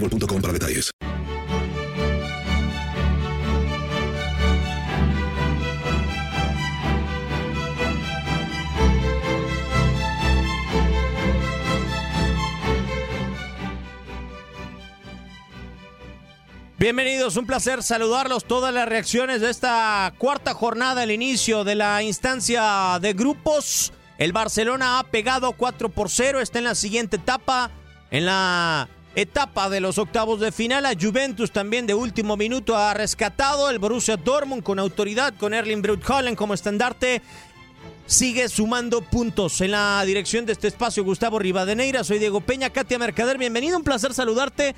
boostmobile.com para detalles. Bienvenidos, un placer saludarlos. Todas las reacciones de esta cuarta jornada, el inicio de la instancia de grupos. El Barcelona ha pegado 4 por 0, está en la siguiente etapa, en la etapa de los octavos de final. A Juventus también de último minuto ha rescatado. El Borussia Dortmund con autoridad, con Erling Braut Haaland como estandarte. Sigue sumando puntos en la dirección de este espacio Gustavo Rivadeneira. Soy Diego Peña, Katia Mercader. Bienvenido, un placer saludarte.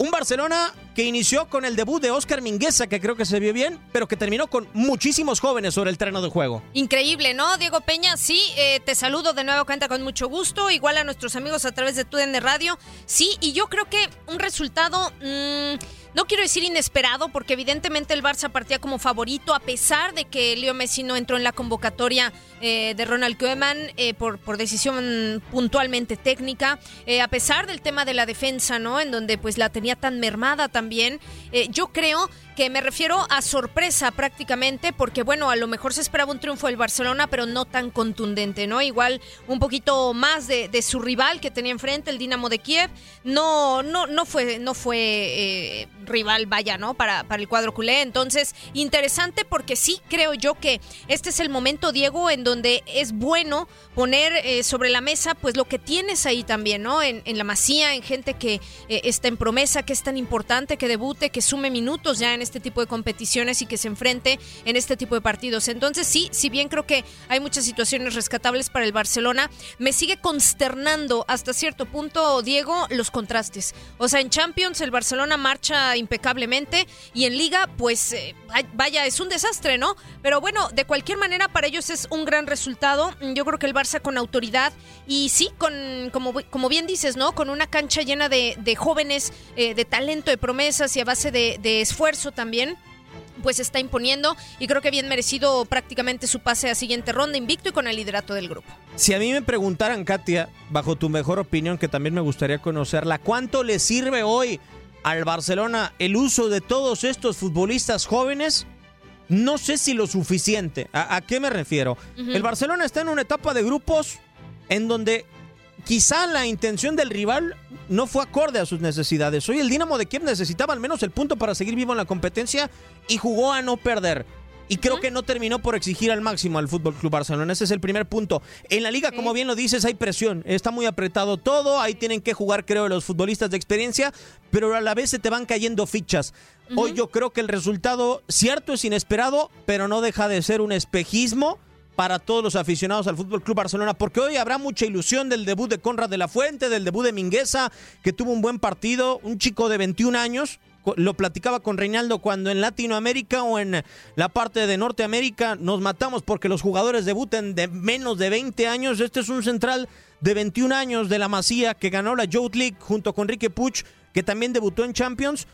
Un Barcelona que inició con el debut de Oscar Mingueza, que creo que se vio bien, pero que terminó con muchísimos jóvenes sobre el terreno de juego. Increíble, ¿no? Diego Peña, sí, eh, te saludo de nuevo, cuenta con mucho gusto, igual a nuestros amigos a través de TUDN Radio. Sí, y yo creo que un resultado... mmm, no quiero decir inesperado, porque evidentemente el Barça partía como favorito, a pesar de que Leo Messi no entró en la convocatoria eh, de Ronald Koeman eh, por, por decisión puntualmente técnica, eh, a pesar del tema de la defensa, ¿no? En donde pues la tenía tan mermada también. Eh, yo creo que me refiero a sorpresa prácticamente, porque bueno, a lo mejor se esperaba un triunfo del Barcelona, pero no tan contundente, ¿no? Igual un poquito más de, su rival que tenía enfrente, el Dinamo de Kiev. No, no, no fue, no fue eh, rival, vaya, ¿no? Para, para el cuadro culé. Entonces, interesante porque sí creo yo que este es el momento, Diego, en donde es bueno poner eh, sobre la mesa, pues lo que tienes ahí también, ¿no? En, en la masía, en gente que eh, está en promesa, que es tan importante, que debute, que sume minutos ya en este tipo de competiciones y que se enfrente en este tipo de partidos. Entonces, sí, si bien creo que hay muchas situaciones rescatables para el Barcelona, me sigue consternando hasta cierto punto, Diego, los contrastes. O sea, en Champions el Barcelona marcha impecablemente y en Liga, pues eh, vaya, es un desastre, ¿no? Pero bueno, de cualquier manera, para ellos es un gran resultado. Yo creo que el Barça con autoridad y sí, con, como, como bien dices, ¿no? Con una cancha llena de, de jóvenes, eh, de talento, de promesas y a base de, de esfuerzo también pues está imponiendo y creo que bien merecido prácticamente su pase a siguiente ronda invicto y con el liderato del grupo. Si a mí me preguntaran, Katia, bajo tu mejor opinión, que también me gustaría conocerla, ¿cuánto le sirve hoy al Barcelona el uso de todos estos futbolistas jóvenes? No sé si lo suficiente. ¿A, a qué me refiero? El Barcelona está en una etapa de grupos en donde quizá la intención del rival no fue acorde a sus necesidades. Hoy el Dinamo de Kiev necesitaba al menos el punto para seguir vivo en la competencia y jugó a no perder. Y creo que no terminó por exigir al máximo al Fútbol Club Barcelona. Ese es el primer punto. En la liga, como bien lo dices, hay presión. Está muy apretado todo. Ahí tienen que jugar, creo, los futbolistas de experiencia. Pero a la vez se te van cayendo fichas. Hoy yo creo que el resultado, cierto, es inesperado, pero no deja de ser un espejismo para todos los aficionados al Fútbol Club Barcelona, porque hoy habrá mucha ilusión del debut de Conrad de la Fuente, del debut de Mingueza, que tuvo un buen partido, un chico de 21 años, lo platicaba con Reinaldo cuando en Latinoamérica o en la parte de Norteamérica nos matamos porque los jugadores debuten de menos de 20 años. Este es un central de 21 años de la Masía que ganó la Youth League junto con Enrique Puch, que también debutó en Champions.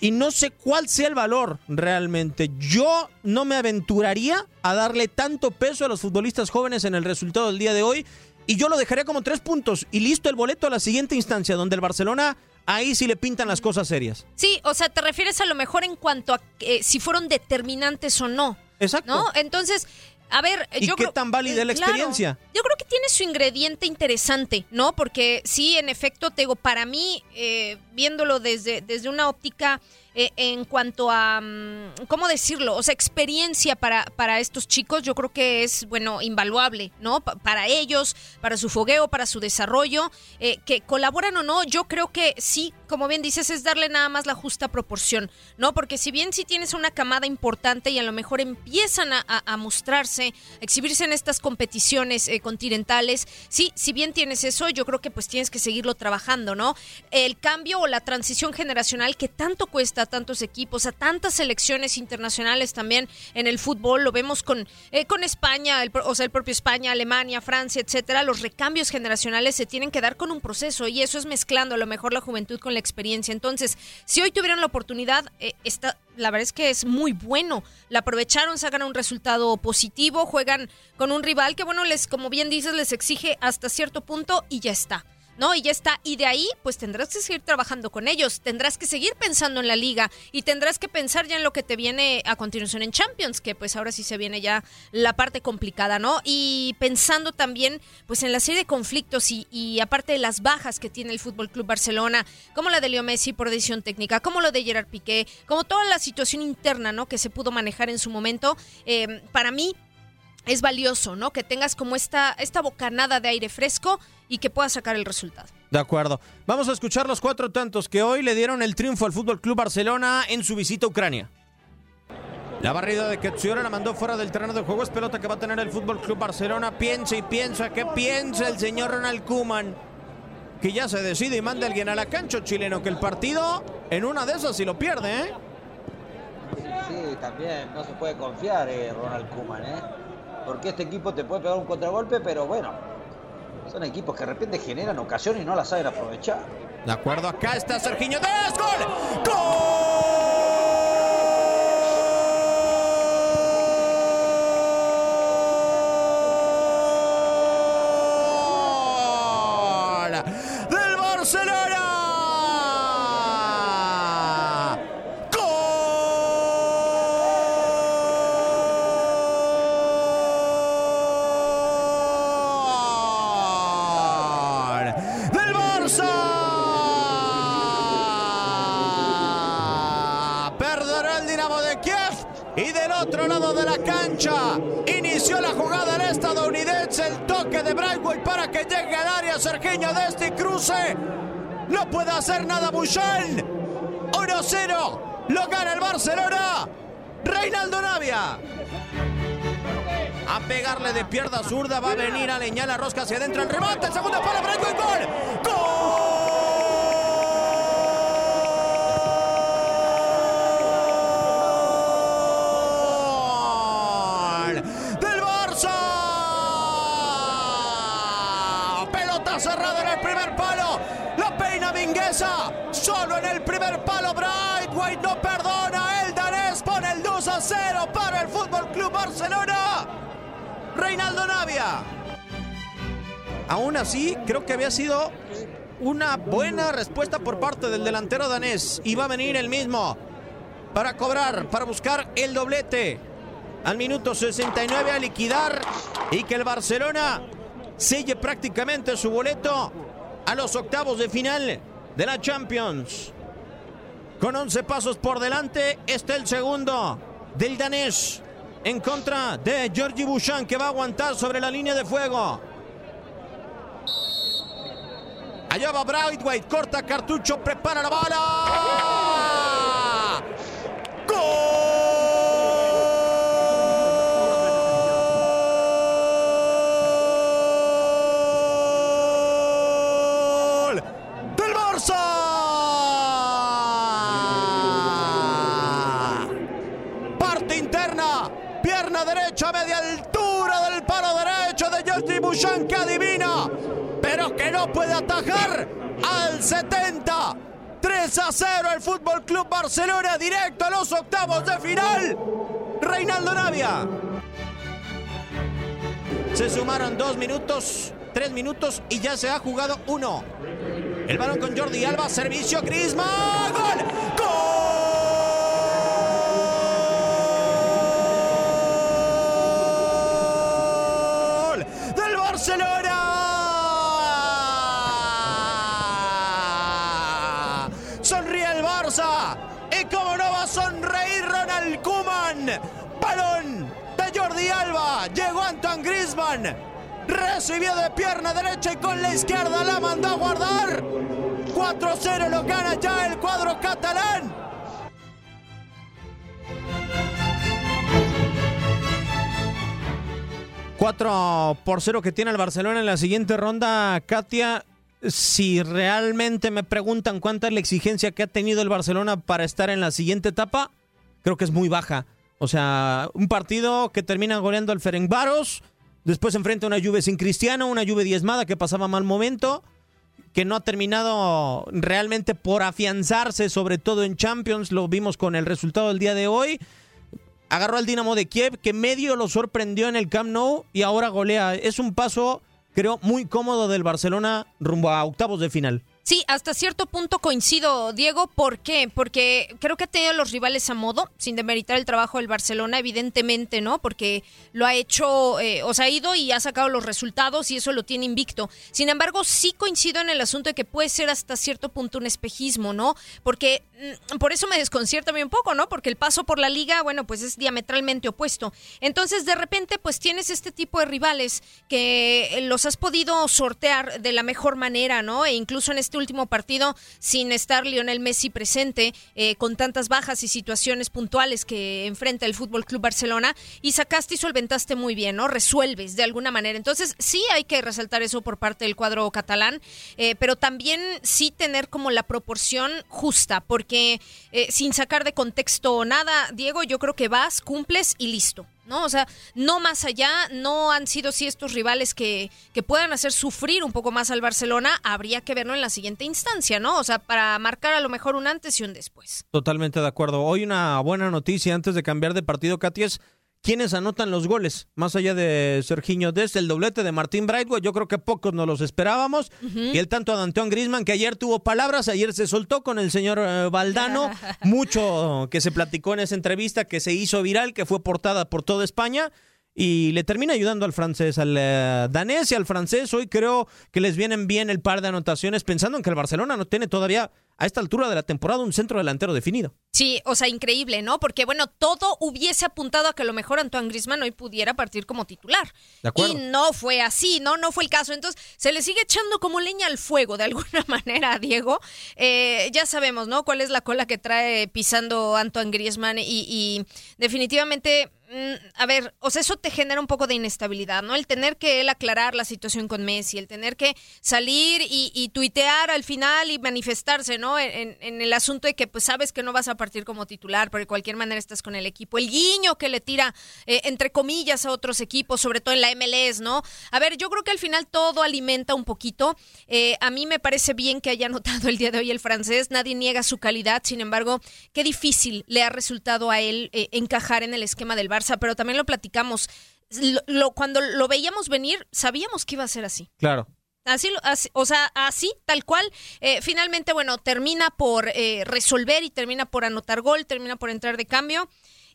Y no sé cuál sea el valor realmente. Yo no me aventuraría a darle tanto peso a los futbolistas jóvenes en el resultado del día de hoy. Y yo lo dejaría como tres puntos. Y listo el boleto a la siguiente instancia, donde el Barcelona ahí sí le pintan las cosas serias. Sí, o sea, te refieres a lo mejor en cuanto a eh, si fueron determinantes o no. Exacto. ¿No? Entonces, a ver, ¿Y yo qué creo- tan válida es la Claro. experiencia? Yo creo que tiene su ingrediente interesante, ¿no? Porque sí, en efecto, te digo, para mí, eh, viéndolo desde, desde una óptica eh, en cuanto a, mm, ¿cómo decirlo? O sea, experiencia para, para estos chicos, yo creo que es, bueno, invaluable, ¿no? Pa- para ellos, para su fogueo, para su desarrollo, eh, que colaboran o no, yo creo que sí, como bien dices, es darle nada más la justa proporción, ¿no? Porque si bien sí tienes una camada importante y a lo mejor empiezan a mostrarse, a exhibirse en estas competiciones eh, continentales, sí, si bien tienes eso, yo creo que pues tienes que seguirlo trabajando, ¿no? El cambio o la transición generacional que tanto cuesta a tantos equipos, a tantas selecciones internacionales también en el fútbol, lo vemos con, eh, con España, el, o sea, el propio España, Alemania, Francia, etcétera, los recambios generacionales se tienen que dar con un proceso y eso es mezclando a lo mejor la juventud con la experiencia. Entonces, si hoy tuvieran la oportunidad, eh, está, la verdad es que es muy bueno. La aprovecharon, sacan un resultado positivo, juegan con un rival que, bueno, les, como bien dices, les exige hasta cierto punto y ya está. ¿No? Y ya está. Y de ahí, pues tendrás que seguir trabajando con ellos, tendrás que seguir pensando en la liga y tendrás que pensar ya en lo que te viene a continuación en Champions, que pues ahora sí se viene ya la parte complicada, ¿no? Y pensando también, pues en la serie de conflictos y, y aparte de las bajas que tiene el Fútbol Club Barcelona, como la de Leo Messi por decisión técnica, como lo de Gerard Piqué, como toda la situación interna, ¿no? Que se pudo manejar en su momento, eh, para mí es valioso, ¿no? Que tengas como esta, esta bocanada de aire fresco y que puedas sacar el resultado. De acuerdo. Vamos a escuchar los cuatro tantos que hoy le dieron el triunfo al Fútbol Club Barcelona en su visita a Ucrania. La barrida de Ketsuera la mandó fuera del terreno de juego. Es pelota que va a tener el Fútbol Club Barcelona. Piensa y piensa. ¿Qué piensa el señor Ronald Kuman? Que ya se decide y manda a alguien a la cancha chileno. Que el partido en una de esas si lo pierde, ¿eh? Sí, también no se puede confiar eh, Ronald Koeman, ¿eh? Porque este equipo te puede pegar un contragolpe, pero bueno, son equipos que de repente generan ocasiones y no las saben aprovechar. De acuerdo, acá está. ¡Gol! ¡Gol! No puede hacer nada Buchel. 1-0. Lo gana el Barcelona. Reinaldo Navia. A pegarle de pierna zurda va a venir a leñar la rosca hacia adentro. El remate, el segundo palo, Brightway, gol. ¡Gol! Solo en el primer palo. Brightway no perdona. El danés pone el 2 a 0 para el Fútbol Club Barcelona. Reinaldo Navia. Aún así, creo que había sido una buena respuesta por parte del delantero danés. Y va a venir el mismo para cobrar, para buscar el doblete. Al minuto 69 a liquidar y que el Barcelona selle prácticamente su boleto a los octavos de final de la Champions. Con 11 pasos por delante está el segundo. del danés en contra de Georgi Bouchan que va a aguantar sobre la línea de fuego. Allá va Brightweight, corta cartucho, prepara la bala. Puede atajar al 70. 3 a 0 el Fútbol Club Barcelona directo a los octavos de final. Reinaldo Navia. Se sumaron dos minutos, tres minutos y ya se ha jugado uno. El balón con Jordi Alba, servicio Griezmann, gol, gol del Barcelona. Sonríe el Barça y cómo no va a sonreír Ronald Koeman. Balón de Jordi Alba, llegó Antoine Griezmann. Recibió de pierna derecha y con la izquierda la mandó a guardar. 4-0 lo gana ya el cuadro catalán. Cuatro por 0 que tiene el Barcelona en la siguiente ronda, Katia. Si realmente me preguntan cuánta es la exigencia que ha tenido el Barcelona para estar en la siguiente etapa, creo que es muy baja. O sea, un partido que termina goleando al Ferencváros, después enfrenta a una Juve sin Cristiano, una Juve diezmada que pasaba mal momento, que no ha terminado realmente por afianzarse, sobre todo en Champions, lo vimos con el resultado del día de hoy. Agarró al Dinamo de Kiev, que medio lo sorprendió en el Camp Nou y ahora golea. Es un paso, creo, muy cómodo del Barcelona rumbo a octavos de final. Sí, hasta cierto punto coincido, Diego. ¿Por qué? Porque creo que ha tenido los rivales a modo, sin demeritar el trabajo del Barcelona, evidentemente, ¿no? Porque lo ha hecho, eh, o sea, ha ido y ha sacado los resultados y eso lo tiene invicto. Sin embargo, sí coincido en el asunto de que puede ser hasta cierto punto un espejismo, ¿no? Porque mm, por eso me desconcierta a mí un poco, ¿no? Porque el paso por la liga, bueno, pues es diametralmente opuesto. Entonces, de repente, pues tienes este tipo de rivales que los has podido sortear de la mejor manera, ¿no? E incluso en este último partido sin estar Lionel Messi presente, eh, con tantas bajas y situaciones puntuales que enfrenta el Fútbol Club Barcelona, y sacaste y solventaste muy bien, ¿no? Resuelves de alguna manera. Entonces, sí hay que resaltar eso por parte del cuadro catalán, eh, pero también sí tener como la proporción justa, porque eh, sin sacar de contexto nada, Diego, yo creo que vas, cumples y listo. ¿No? O sea, no más allá, no han sido sí estos rivales que, que puedan hacer sufrir un poco más al Barcelona, habría que verlo en la siguiente instancia, ¿no? O sea, para marcar a lo mejor un antes y un después. Totalmente de acuerdo. Hoy una buena noticia antes de cambiar de partido, Katy, es quiénes anotan los goles, más allá de Serginho desde el doblete de Martín Brightway, yo creo que pocos nos los esperábamos, y el tanto de Antoine Grisman, que ayer tuvo palabras, ayer se soltó con el señor eh, Valdano, mucho que se platicó en esa entrevista que se hizo viral, que fue portada por toda España, y le termina ayudando al francés, al eh, danés y al francés. Hoy creo que les vienen bien el par de anotaciones, pensando en que el Barcelona no tiene todavía a esta altura de la temporada un centro delantero definido. Sí, o sea, increíble, ¿no? Porque bueno, todo hubiese apuntado a que a lo mejor Antoine Griezmann hoy pudiera partir como titular. De acuerdo. Y no fue así, no, no fue el caso. Entonces, se le sigue echando como leña al fuego de alguna manera a Diego. Eh, ya sabemos, ¿no? Cuál es la cola que trae pisando Antoine Griezmann y, y definitivamente mm, a ver, o sea, eso te genera un poco de inestabilidad, ¿no? El tener que él aclarar la situación con Messi, el tener que salir y, y tuitear al final y manifestarse, ¿no? En, en, el asunto de que pues sabes que no vas a partir como titular, pero de cualquier manera estás con el equipo. El guiño que le tira, eh, entre comillas, a otros equipos, sobre todo en la MLS, ¿no? A ver, yo creo que al final todo alimenta un poquito. Eh, a mí me parece bien que haya notado el día de hoy el francés, nadie niega su calidad, sin embargo, qué difícil le ha resultado a él eh, encajar en el esquema del Barça, pero también lo platicamos. Lo, cuando lo veíamos venir, sabíamos que iba a ser así. Claro. Así, así, o sea, así, tal cual. Eh, finalmente, bueno, termina por eh, resolver y termina por anotar gol, termina por entrar de cambio.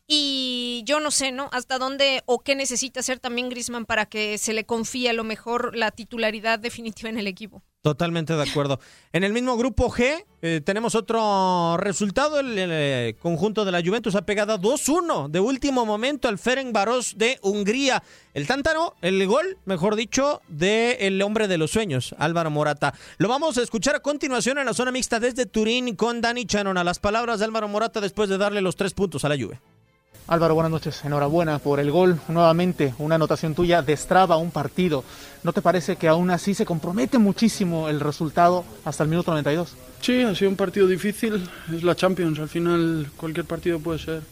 Y yo no sé, ¿no? Hasta dónde o qué necesita hacer también Grisman para que se le confíe a lo mejor la titularidad definitiva en el equipo. Totalmente de acuerdo. En el mismo grupo G eh, tenemos otro resultado. El, eh, conjunto de la Juventus ha pegado 2-1 de último momento al Ferencváros de Hungría. El tántaro, el gol, mejor dicho, del hombre de los sueños, Álvaro Morata. Lo vamos a escuchar a continuación en la zona mixta desde Turín con Dani Chanona. Las palabras de Álvaro Morata después de darle los tres puntos a la Juve. Álvaro, buenas noches. Enhorabuena por el gol. Nuevamente, una anotación tuya destraba un partido. ¿No te parece que aún así se compromete muchísimo el resultado hasta el minuto 92? Sí, ha sido un partido difícil. Es la Champions. Al final, cualquier partido puede ser,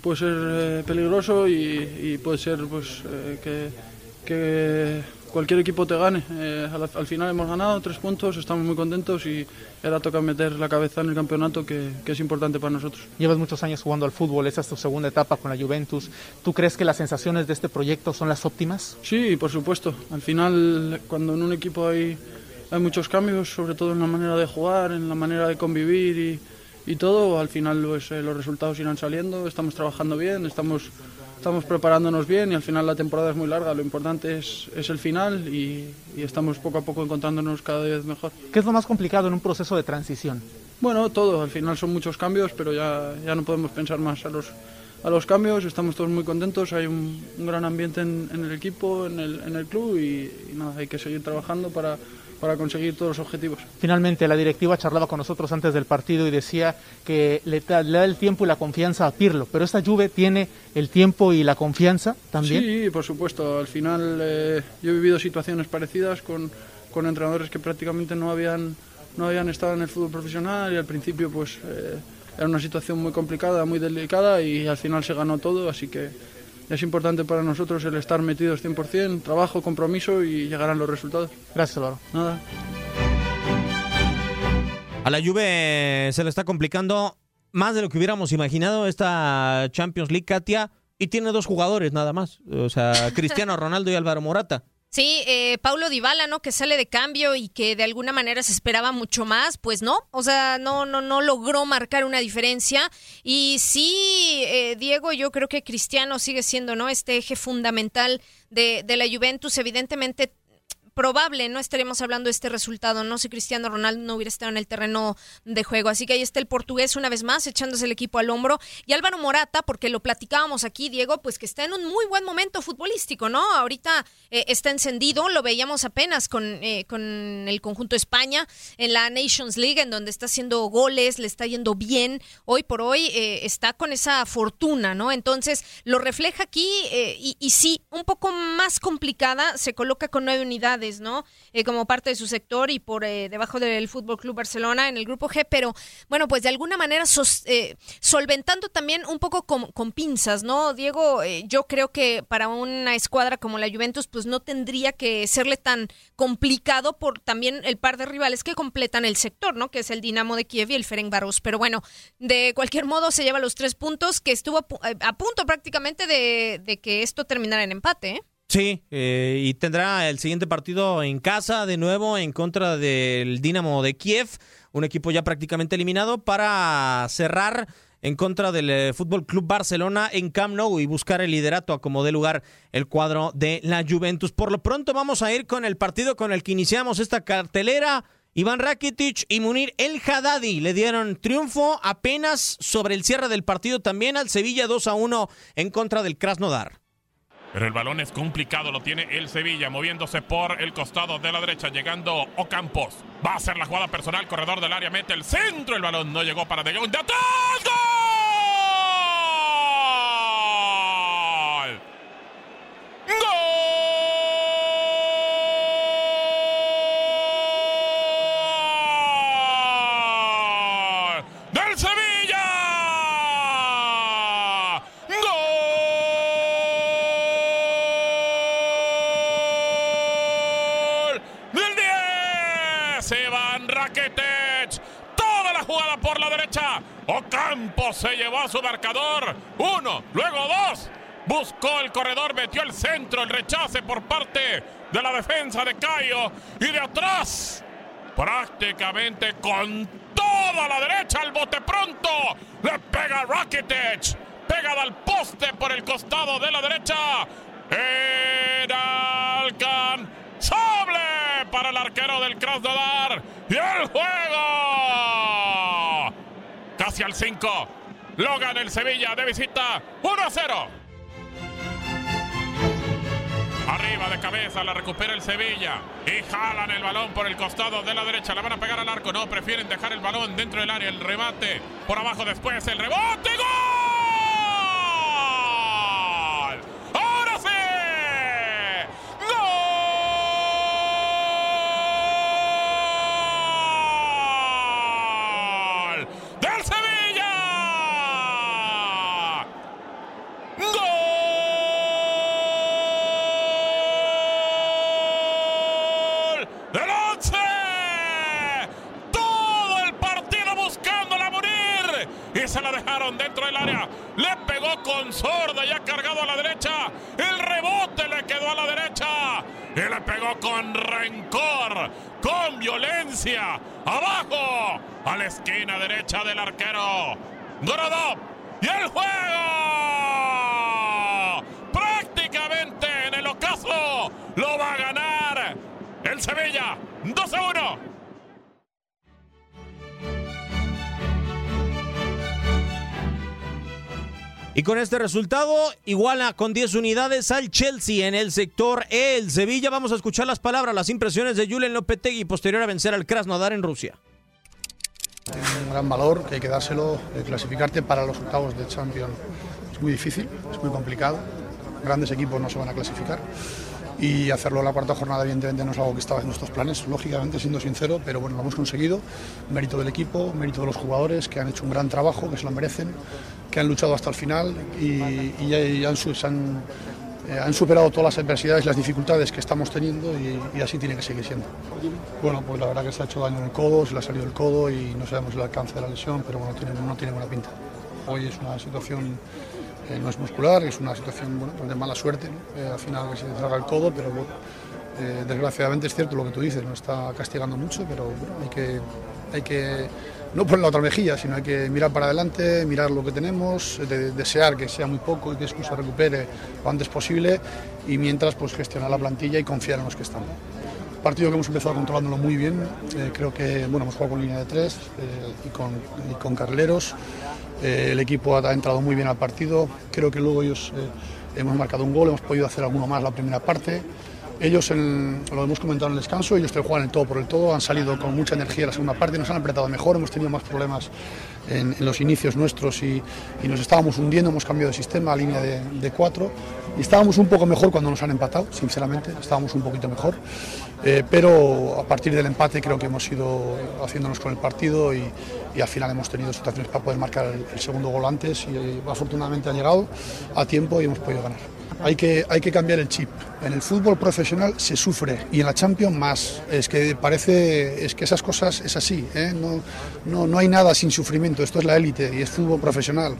puede ser eh, peligroso y, puede ser pues, eh, que cualquier equipo te gane. Eh, al, al, final hemos ganado tres puntos, estamos muy contentos y ahora toca meter la cabeza en el campeonato que, que, es importante para nosotros. Llevas muchos años jugando al fútbol, esta es tu segunda etapa con la Juventus. ¿Tú crees que las sensaciones de este proyecto son las óptimas? Sí, por supuesto. Al final, cuando en un equipo hay, hay muchos cambios, sobre todo en la manera de jugar, en la manera de convivir y, y todo, al final pues, eh, los resultados irán saliendo, estamos trabajando bien, estamos estamos preparándonos bien y al final la temporada es muy larga. Lo importante es, es el final y, y, estamos poco a poco encontrándonos cada vez mejor. ¿Qué es lo más complicado en un proceso de transición? Bueno, todo. Al final son muchos cambios, pero ya, ya no podemos pensar más a los, a los cambios. Estamos todos muy contentos. Hay un, un gran ambiente en, en, el equipo, en el, en el club y, y nada, hay que seguir trabajando para para conseguir todos los objetivos. Finalmente, la directiva charlaba con nosotros antes del partido y decía que le, da, le da el tiempo y la confianza a Pirlo, pero esta Juve tiene el tiempo y la confianza también. Sí, por supuesto. Al final eh, yo he vivido situaciones parecidas con, con entrenadores que prácticamente no habían, no habían estado en el fútbol profesional y al principio pues eh, era una situación muy complicada, muy delicada y al final se ganó todo, así que es importante para nosotros el estar metidos 100%, trabajo, compromiso y llegarán los resultados. Gracias, Álvaro. Nada. A la Juve se le está complicando más de lo que hubiéramos imaginado esta Champions League, Katia, y tiene dos jugadores nada más, o sea, Cristiano Ronaldo y Álvaro Morata. Sí, eh, Paulo Dybala, ¿no? Que sale de cambio y que de alguna manera se esperaba mucho más, pues no, o sea, no, no, no logró marcar una diferencia. Y sí, eh, Diego, yo creo que Cristiano sigue siendo, ¿no? Este eje fundamental de, de la Juventus, evidentemente probable no estaremos hablando de este resultado, no si Cristiano Ronaldo no hubiera estado en el terreno de juego. Así que ahí está el portugués una vez más echándose el equipo al hombro. Y Álvaro Morata, porque lo platicábamos aquí, Diego, pues que está en un muy buen momento futbolístico, ¿no? Ahorita eh, está encendido, lo veíamos apenas con, eh, con el conjunto España en la Nations League, en donde está haciendo goles, le está yendo bien. Hoy por hoy eh, está con esa fortuna, ¿no? Entonces lo refleja aquí y, y sí, un poco más complicada, se coloca con nueve unidades ¿no? Eh, como parte de su sector y por eh, debajo del Fútbol Club Barcelona en el grupo G, pero bueno, pues de alguna manera sos, eh, solventando también un poco con, pinzas, ¿no? Diego, yo creo que para una escuadra como la Juventus, pues no tendría que serle tan complicado por también el par de rivales que completan el sector, ¿no? Que es el Dinamo de Kiev y el Ferencváros. Pero bueno, de cualquier modo se lleva los tres puntos que estuvo a, a punto prácticamente de, de que esto terminara en empate, ¿eh? Sí, eh, y tendrá el siguiente partido en casa de nuevo en contra del Dinamo de Kiev, un equipo ya prácticamente eliminado para cerrar en contra del eh, Fútbol Club Barcelona en Camp Nou y buscar el liderato a como dé lugar el cuadro de la Juventus. Por lo pronto vamos a ir con el partido con el que iniciamos esta cartelera. Iván Rakitic y Munir El Haddadi le dieron triunfo apenas sobre el cierre del partido también al Sevilla 2 a 1 en contra del Krasnodar. Pero el balón es complicado, lo tiene el Sevilla, moviéndose por el costado de la derecha, llegando Ocampos. Va a ser la jugada personal, corredor del área, mete el centro, el balón no llegó para De Jong. ¡Gol! ¡Gol! Rakitic. Toda la jugada por la derecha. Ocampo se llevó a su marcador. Uno, luego dos. Buscó el corredor, metió el centro, el rechace por parte de la defensa de Cayo. Y de atrás, prácticamente con toda la derecha, al bote pronto. Le pega Rakitic. Pegada al poste por el costado de la derecha. Era alcanzable para el arquero del Krasnodar. Y el juego. Casi al 5. Lo gana el Sevilla de visita 1 a 0. Arriba de cabeza la recupera el Sevilla. Y jalan el balón por el costado de la derecha. La van a pegar al arco. No, prefieren dejar el balón dentro del área. El remate por abajo después. El rebote. ¡Gol! ¡Ahora sí! ¡Gol! ¡Del Sevilla! ¡Gol! ¡Del once! Todo el partido buscándola morir. Y se la dejaron dentro del área. Le pegó con sorda y ha cargado a la derecha. El rebote le quedó a la derecha. Y le pegó con rencor, con violencia. Abajo, a la esquina derecha del arquero. Gorodov. Y el juego. Prácticamente en el ocaso lo va a ganar el Sevilla. 2 a 1. Y con este resultado iguala con 10 unidades al Chelsea en el sector. El Sevilla. Vamos a escuchar las palabras, las impresiones de Julen Lopetegui posterior a vencer al Krasnodar en Rusia. un gran valor que hay que dárselo, eh, clasificarte para los octavos de Champions. Es muy difícil, es muy complicado. Grandes equipos no se van a clasificar y hacerlo en la cuarta jornada evidentemente no es algo que estaba en nuestros planes, lógicamente siendo sincero, pero bueno, lo hemos conseguido. Mérito del equipo, mérito de los jugadores que han hecho un gran trabajo, que se lo merecen, que han luchado hasta el final y, y han, eh, han superado todas las adversidades las dificultades que estamos teniendo y, y así tiene que seguir siendo. Bueno, pues la verdad que se ha hecho daño en el codo, se le ha salido el codo y no sabemos el alcance de la lesión, pero bueno, tiene, no tiene buena pinta. Hoy es una situación, eh, no es muscular, es una situación pues de mala suerte. Eh, al final se salga el codo, pero eh, desgraciadamente es cierto lo que tú dices, nos está castigando mucho, pero hay que, hay que no poner la otra mejilla, sino hay que mirar para adelante, mirar lo que tenemos, de- desear que sea muy poco y que se recupere lo antes posible y mientras pues gestionar la plantilla y confiar en los que están. Partido que hemos empezado controlándolo muy bien, creo que bueno, hemos jugado con línea de tres y, con, y con carrileros, Eh, el equipo ha, entrado muy bien al partido, creo que luego ellos eh, hemos marcado un gol, hemos podido hacer alguno más la primera parte. Ellos, lo hemos comentado en el descanso, ellos te juegan el todo por el todo, han salido con mucha energía en la segunda parte, nos han apretado mejor, hemos tenido más problemas en, los inicios nuestros y, y nos estábamos hundiendo, hemos cambiado de sistema a línea de, de cuatro. Y estábamos un poco mejor cuando nos han empatado, sinceramente, estábamos un poquito mejor, Eh, pero a partir del empate creo que hemos ido haciéndonos con el partido y, al final hemos tenido situaciones para poder marcar el, segundo gol antes y eh, afortunadamente ha llegado a tiempo y hemos podido ganar. Hay que, hay que cambiar el chip. En el fútbol profesional se sufre y en la Champions más. Es que parece, es que esas cosas es así. ¿eh? No, no, no hay nada sin sufrimiento. Esto es la élite y es fútbol profesional.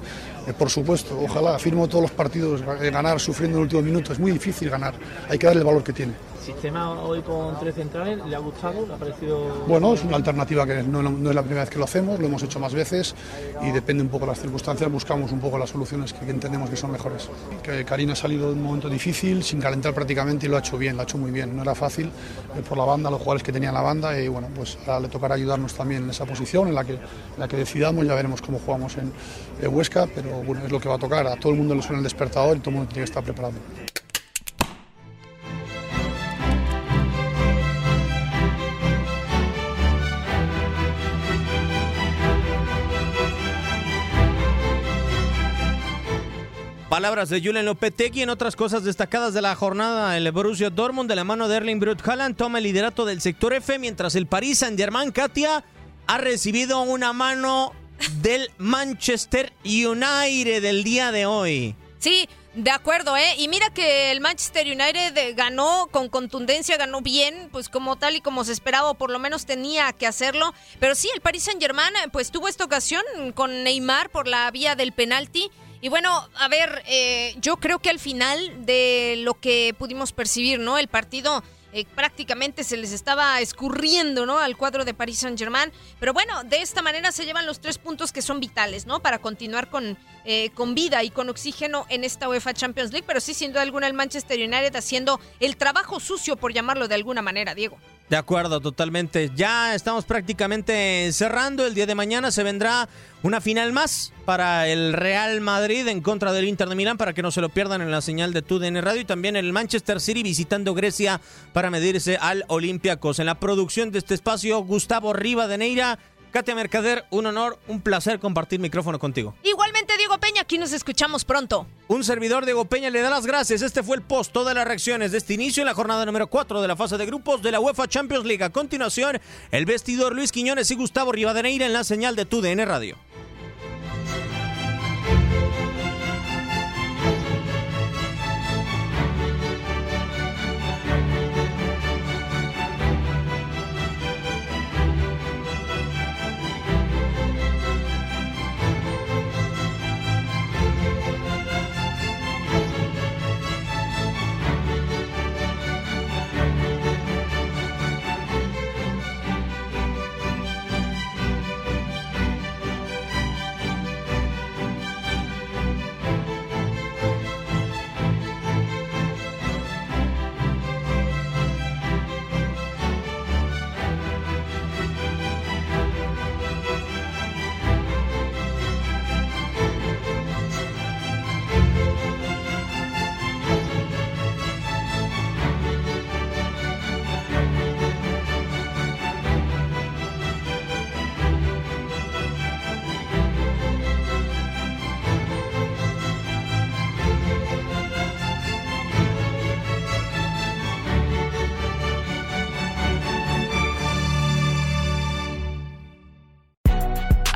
Por supuesto, ojalá firmo todos los partidos, ganar sufriendo en el último minuto. Es muy difícil ganar. Hay que darle el valor que tiene. Sistema hoy con tres centrales le ha gustado? ¿Le ha parecido.? Bueno, es una alternativa que no, es la primera vez que lo hacemos, lo hemos hecho más veces y depende un poco de las circunstancias, buscamos un poco las soluciones que entendemos que son mejores. Que Karina ha salido de un momento difícil, sin calentar prácticamente y lo ha hecho bien, lo ha hecho muy bien. No era fácil eh, por la banda, los jugadores que tenía en la banda y bueno, pues ahora le tocará ayudarnos también en esa posición en la que, en la que decidamos, ya veremos cómo jugamos en, en Huesca, pero bueno, es lo que va a tocar. A todo el mundo le suena el despertador y todo el mundo tiene que estar preparado. Palabras de Julen Lopetegui en otras cosas destacadas de la jornada. El Borussia Dortmund de la mano de Erling Brut Haaland toma el liderato del sector F mientras el Paris Saint-Germain Katia ha recibido una mano del Manchester United del día de hoy. Sí, de acuerdo, ¿eh? Y mira que el Manchester United eh, ganó con contundencia, ganó bien, pues como tal y como se esperaba, o por lo menos tenía que hacerlo. Pero sí, el Paris Saint-Germain, eh, pues tuvo esta ocasión con Neymar por la vía del penalti. Y bueno, a ver, eh, yo creo que al final de lo que pudimos percibir, ¿no? El partido eh, prácticamente se les estaba escurriendo, ¿no? Al cuadro de Paris Saint-Germain. Pero bueno, de esta manera se llevan los tres puntos que son vitales, ¿no? Para continuar con, eh, con vida y con oxígeno en esta UEFA Champions League. Pero sí, sin duda alguna, el Manchester United haciendo el trabajo sucio, por llamarlo de alguna manera, Diego. De acuerdo, totalmente. Ya estamos prácticamente cerrando. El día de mañana se vendrá una final más para el Real Madrid en contra del Inter de Milán para que no se lo pierdan en la señal de TUDN Radio y también el Manchester City visitando Grecia para medirse al Olympiacos. En la producción de este espacio, Gustavo Rivadeneira. Katia Mercader, un honor, un placer compartir micrófono contigo. Igualmente, Diego Peña, aquí nos escuchamos pronto. Un servidor, Diego Peña, le da las gracias. Este fue el post, todas las reacciones de este inicio en la jornada número 4 de la fase de grupos de la UEFA Champions League. A continuación, el vestidor Luis Quiñones y Gustavo Rivadeneira en la señal de TUDN Radio.